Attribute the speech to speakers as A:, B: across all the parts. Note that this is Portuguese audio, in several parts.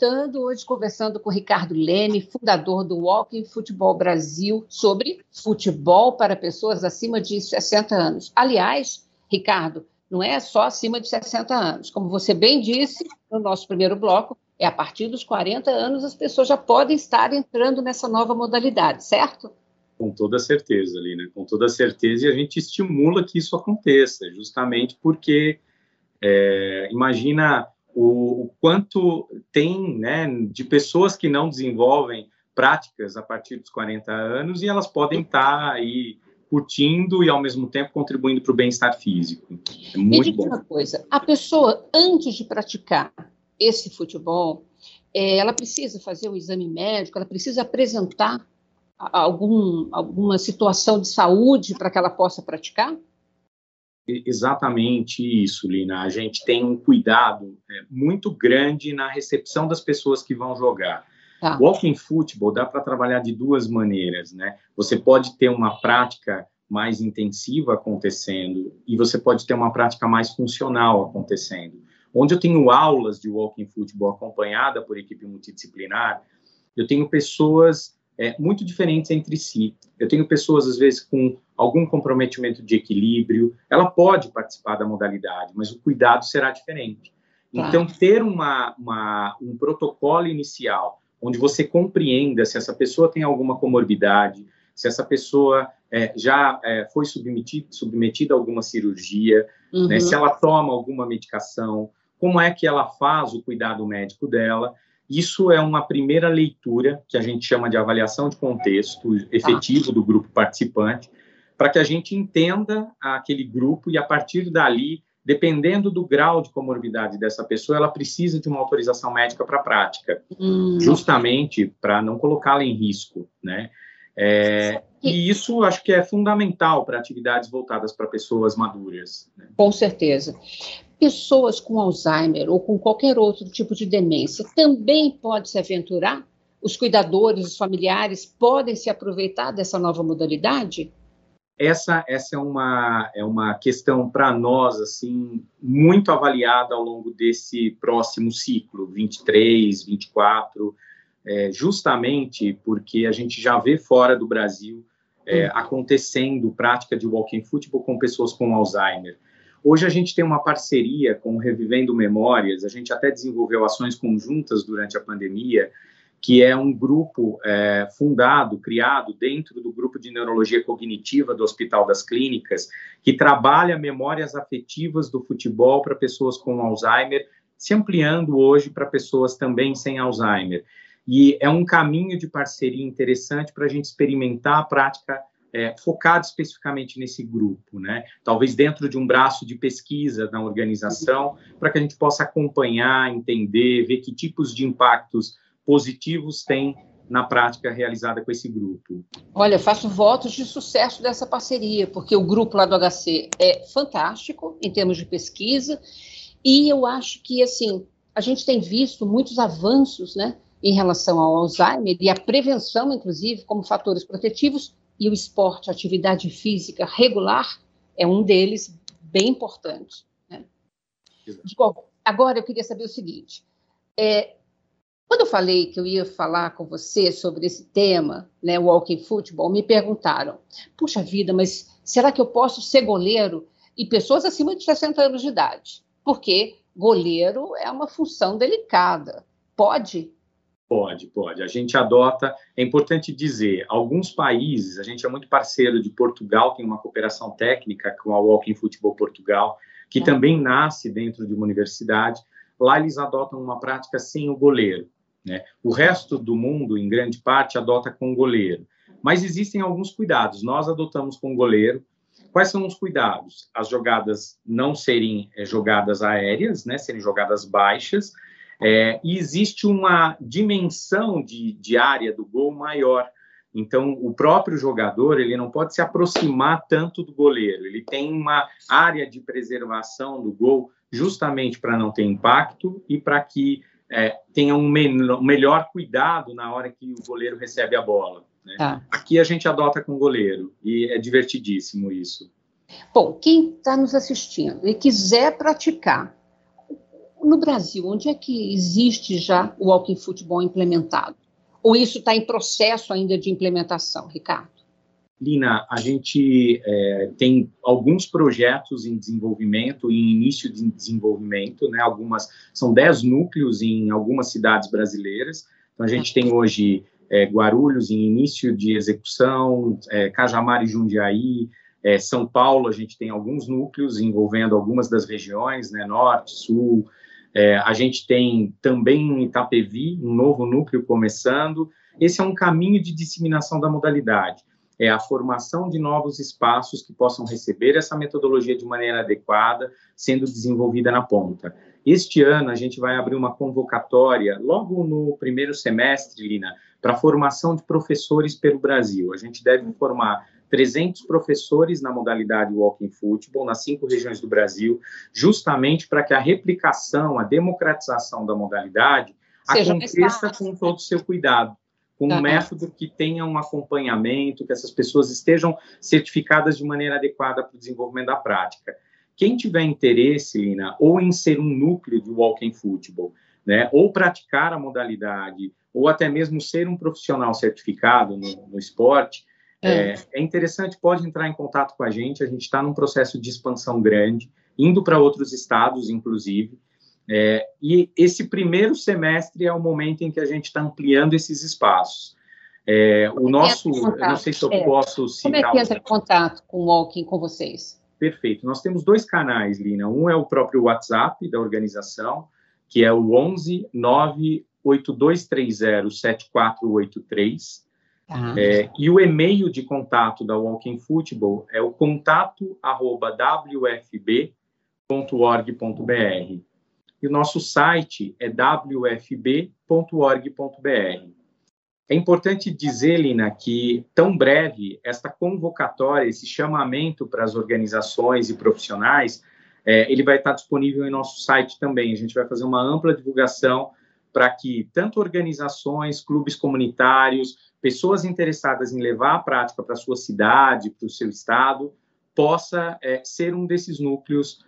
A: voltando hoje conversando com Ricardo Leme, fundador do Walking Futebol Brasil, sobre futebol para pessoas acima de 60 anos. Aliás, Ricardo, não é só acima de 60 anos. Como você bem disse no nosso primeiro bloco, é a partir dos 40 anos as pessoas já podem estar entrando nessa nova modalidade, certo?
B: Com toda certeza, Lina, com toda certeza, e a gente estimula que isso aconteça, justamente porque é, imagina o, o, quanto tem né, de pessoas que não desenvolvem práticas a partir dos 40 anos e elas podem estar aí curtindo e ao mesmo tempo contribuindo para o bem-estar físico.
A: É muito bom. uma coisa, a pessoa antes de praticar esse futebol, é, ela precisa fazer o um exame médico, ela precisa apresentar algum, alguma situação de saúde para que ela possa praticar?
B: Exatamente isso, Lina. A gente tem um cuidado é, muito grande na recepção das pessoas que vão jogar. Tá. Walking football dá para trabalhar de duas maneiras, né? Você pode ter uma prática mais intensiva acontecendo e você pode ter uma prática mais funcional acontecendo. Onde eu tenho aulas de walking football acompanhada por equipe multidisciplinar, eu tenho pessoas é, muito diferentes entre si. Eu tenho pessoas, às vezes, com algum comprometimento de equilíbrio, ela pode participar da modalidade, mas o cuidado será diferente. Tá. Então, ter uma, uma, um protocolo inicial, onde você compreenda se essa pessoa tem alguma comorbidade, se essa pessoa é, já é, foi submetida, submetida a alguma cirurgia, né, uhum. né, se ela toma alguma medicação, como é que ela faz o cuidado médico dela, isso é uma primeira leitura, que a gente chama de avaliação de contexto efetivo do grupo participante, para que a gente entenda aquele grupo e, a partir dali, dependendo do grau de comorbidade dessa pessoa, ela precisa de uma autorização médica para a prática, hum. justamente para não colocá-la em risco, né? É, e isso acho que é fundamental para atividades voltadas para pessoas maduras.
A: Né? Com certeza pessoas com Alzheimer ou com qualquer outro tipo de demência também pode se aventurar? Os cuidadores, os familiares podem se aproveitar dessa nova modalidade?
B: Essa, essa é, uma, é uma questão para nós assim muito avaliada ao longo desse próximo ciclo, 23, 24, é, justamente porque a gente já vê fora do Brasil é, hum. acontecendo prática de walking football com pessoas com Alzheimer. Hoje a gente tem uma parceria com o Revivendo Memórias, a gente até desenvolveu ações conjuntas durante a pandemia, que é um grupo é, fundado, criado dentro do grupo de neurologia cognitiva do Hospital das Clínicas, que trabalha memórias afetivas do futebol para pessoas com Alzheimer, se ampliando hoje para pessoas também sem Alzheimer. E é um caminho de parceria interessante para a gente experimentar a prática é, focado especificamente nesse grupo, né? Talvez dentro de um braço de pesquisa na organização, para que a gente possa acompanhar, entender, ver que tipos de impactos positivos tem na prática realizada com esse grupo.
A: Olha, faço votos de sucesso dessa parceria, porque o grupo lá do HC é fantástico em termos de pesquisa, e eu acho que, assim, a gente tem visto muitos avanços, né, em relação ao Alzheimer e a prevenção, inclusive, como fatores protetivos, e o esporte, a atividade física regular, é um deles bem importante. Né? agora, eu queria saber o seguinte: é, quando eu falei que eu ia falar com você sobre esse tema, né, walking football, me perguntaram: puxa vida, mas será que eu posso ser goleiro e pessoas acima de 60 anos de idade? Porque goleiro é uma função delicada. Pode?
B: Pode, pode. A gente adota, é importante dizer, alguns países, a gente é muito parceiro de Portugal, tem uma cooperação técnica com a Walking Football Portugal, que é. também nasce dentro de uma universidade. Lá eles adotam uma prática sem o goleiro. Né? O resto do mundo, em grande parte, adota com goleiro. Mas existem alguns cuidados. Nós adotamos com goleiro. Quais são os cuidados? As jogadas não serem é, jogadas aéreas, né? serem jogadas baixas, é, e existe uma dimensão de, de área do gol maior. Então, o próprio jogador ele não pode se aproximar tanto do goleiro. Ele tem uma área de preservação do gol justamente para não ter impacto e para que é, tenha um, melhor cuidado na hora que o goleiro recebe a bola. Né? Tá. Aqui a gente adota com o goleiro e é divertidíssimo isso.
A: Bom, quem está nos assistindo e quiser praticar no Brasil, onde é que existe já o walking futebol implementado? Ou isso está em processo ainda de implementação, Ricardo?
B: Lina, a gente é, tem alguns projetos em desenvolvimento, em início de desenvolvimento, né? Algumas são 10 núcleos em algumas cidades brasileiras. Então a gente tem hoje é, Guarulhos em início de execução, é, Cajamar e Jundiaí, é, São Paulo, a gente tem alguns núcleos envolvendo algumas das regiões, né, norte, sul. É, a gente tem também em Itapevi um novo núcleo começando. Esse é um caminho de disseminação da modalidade é a formação de novos espaços que possam receber essa metodologia de maneira adequada, sendo desenvolvida na ponta. Este ano, a gente vai abrir uma convocatória, logo no primeiro semestre, Lina, para formação de professores pelo Brasil. A gente deve formar 300 professores na modalidade Walking Football, nas cinco regiões do Brasil, justamente para que a replicação, a democratização da modalidade Seja aconteça com todo o seu cuidado com um método que tenha um acompanhamento, que essas pessoas estejam certificadas de maneira adequada para o desenvolvimento da prática. Quem tiver interesse, Lina, ou em ser um núcleo de walking football, né, ou praticar a modalidade, ou até mesmo ser um profissional certificado no, no esporte, é. É, é interessante, pode entrar em contato com a gente, a gente está num processo de expansão grande, indo para outros estados, inclusive, é, e esse primeiro semestre é o momento em que a gente está ampliando esses espaços. É, o nosso, eu não sei se eu é. posso
A: citar. Como é que entra em contato com o Walking com vocês?
B: Perfeito. Nós temos dois canais, Lina. Um é o próprio WhatsApp da organização, que é o 11 98230 7483. Tá. É, e o e-mail de contato da Walking Football é o contato arroba wfb.org.br. E o nosso site é wfb.org.br. É importante dizer, Lina, que tão breve esta convocatória, esse chamamento para as organizações e profissionais, é, ele vai estar disponível em nosso site também. A gente vai fazer uma ampla divulgação para que tanto organizações, clubes comunitários, pessoas interessadas em levar a prática para sua cidade, para o seu estado, possa é, ser um desses núcleos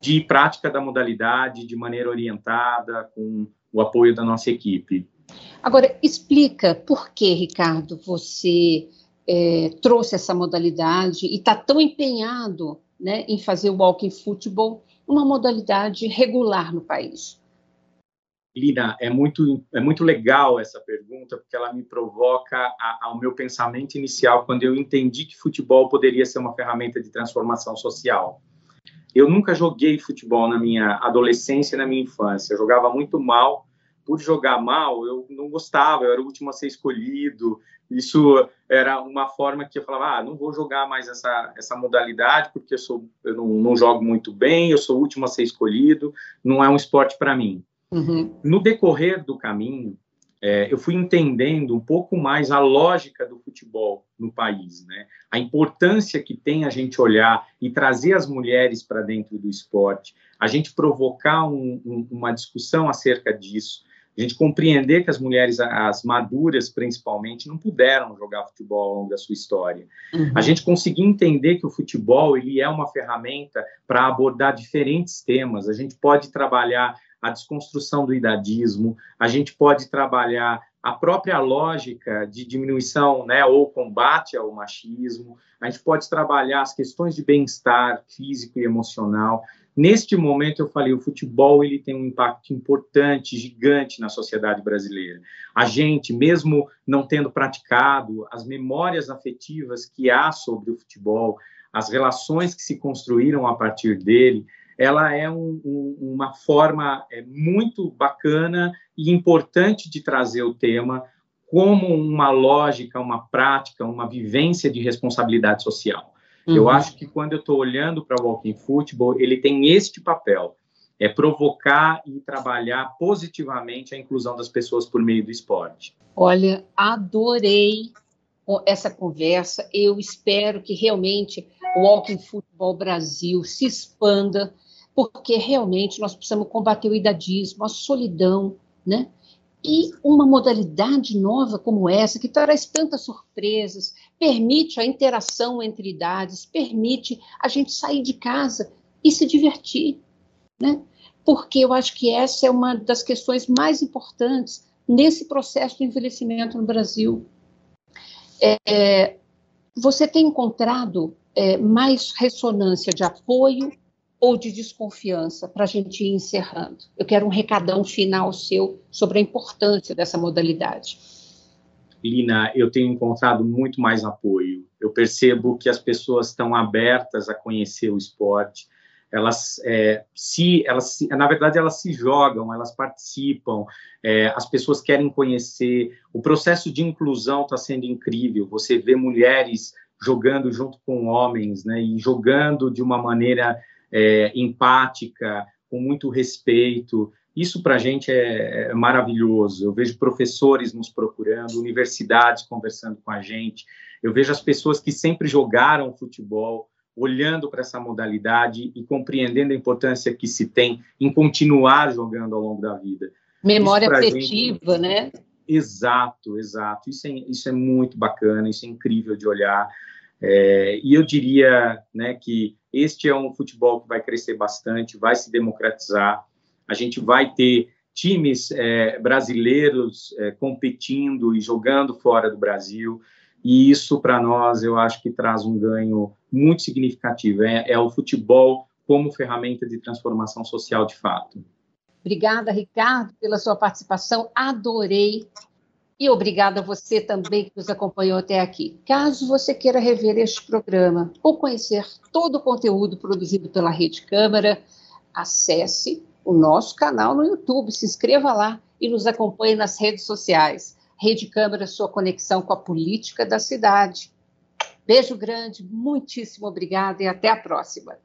B: de prática da modalidade de maneira orientada, com o apoio da nossa equipe.
A: Agora, explica por que, Ricardo, você é, trouxe essa modalidade e está tão empenhado né, em fazer o walking football uma modalidade regular no país.
B: Lina, é muito, é muito legal essa pergunta, porque ela me provoca a, ao meu pensamento inicial, quando eu entendi que futebol poderia ser uma ferramenta de transformação social. Eu nunca joguei futebol na minha adolescência e na minha infância. Eu jogava muito mal. Por jogar mal, eu não gostava, eu era o último a ser escolhido. Isso era uma forma que eu falava: ah, não vou jogar mais essa, essa modalidade porque eu, sou, eu não, não jogo muito bem, eu sou o último a ser escolhido, não é um esporte para mim. Uhum. No decorrer do caminho, é, eu fui entendendo um pouco mais a lógica do futebol no país, né? A importância que tem a gente olhar e trazer as mulheres para dentro do esporte, a gente provocar um, um, uma discussão acerca disso, a gente compreender que as mulheres, as maduras principalmente, não puderam jogar futebol ao longo da sua história. Uhum. A gente conseguir entender que o futebol ele é uma ferramenta para abordar diferentes temas. A gente pode trabalhar a desconstrução do idadismo, a gente pode trabalhar a própria lógica de diminuição né, ou combate ao machismo, a gente pode trabalhar as questões de bem-estar físico e emocional. Neste momento, eu falei, o futebol ele tem um impacto importante, gigante na sociedade brasileira. A gente, mesmo não tendo praticado, as memórias afetivas que há sobre o futebol, as relações que se construíram a partir dele, ela é um, um, uma forma é, muito bacana e importante de trazer o tema como uma lógica, uma prática, uma vivência de responsabilidade social. Uhum. Eu acho que quando eu estou olhando para o Walking Football, ele tem este papel, é provocar e trabalhar positivamente a inclusão das pessoas por meio do esporte.
A: Olha, adorei essa conversa. Eu espero que realmente o Walking Football Brasil se expanda porque realmente nós precisamos combater o idadismo, a solidão, né? E uma modalidade nova como essa, que traz tantas surpresas, permite a interação entre idades, permite a gente sair de casa e se divertir, né? porque eu acho que essa é uma das questões mais importantes nesse processo de envelhecimento no Brasil. É, você tem encontrado é, mais ressonância de apoio ou de desconfiança para a gente ir encerrando? Eu quero um recadão final seu sobre a importância dessa modalidade.
B: Lina, eu tenho encontrado muito mais apoio. Eu percebo que as pessoas estão abertas a conhecer o esporte. Elas é, se, elas se, na verdade, elas se jogam, elas participam. É, as pessoas querem conhecer. O processo de inclusão está sendo incrível. Você vê mulheres jogando junto com homens, né? E jogando de uma maneira é, empática, com muito respeito. Isso para a gente é, é, maravilhoso. Eu vejo professores nos procurando, universidades conversando com a gente. Eu vejo as pessoas que sempre jogaram futebol olhando para essa modalidade e compreendendo a importância que se tem em continuar jogando ao longo da vida.
A: Memória afetiva, gente... né?
B: Exato, exato. Isso é, isso é muito bacana, isso é incrível de olhar. É, e eu diria né, que este é um futebol que vai crescer bastante, vai se democratizar. A gente vai ter times é, brasileiros é, competindo e jogando fora do Brasil. E isso, para nós, eu acho que traz um ganho muito significativo. É, é o futebol como ferramenta de transformação social de fato.
A: Obrigada, Ricardo, pela sua participação. Adorei e obrigada a você também que nos acompanhou até aqui. Caso você queira rever este programa ou conhecer todo o conteúdo produzido pela Rede Câmara, acesse o nosso canal no YouTube, se inscreva lá e nos acompanhe nas redes sociais. Rede Câmara, sua conexão com a política da cidade. Beijo grande, muitíssimo obrigada e até a próxima.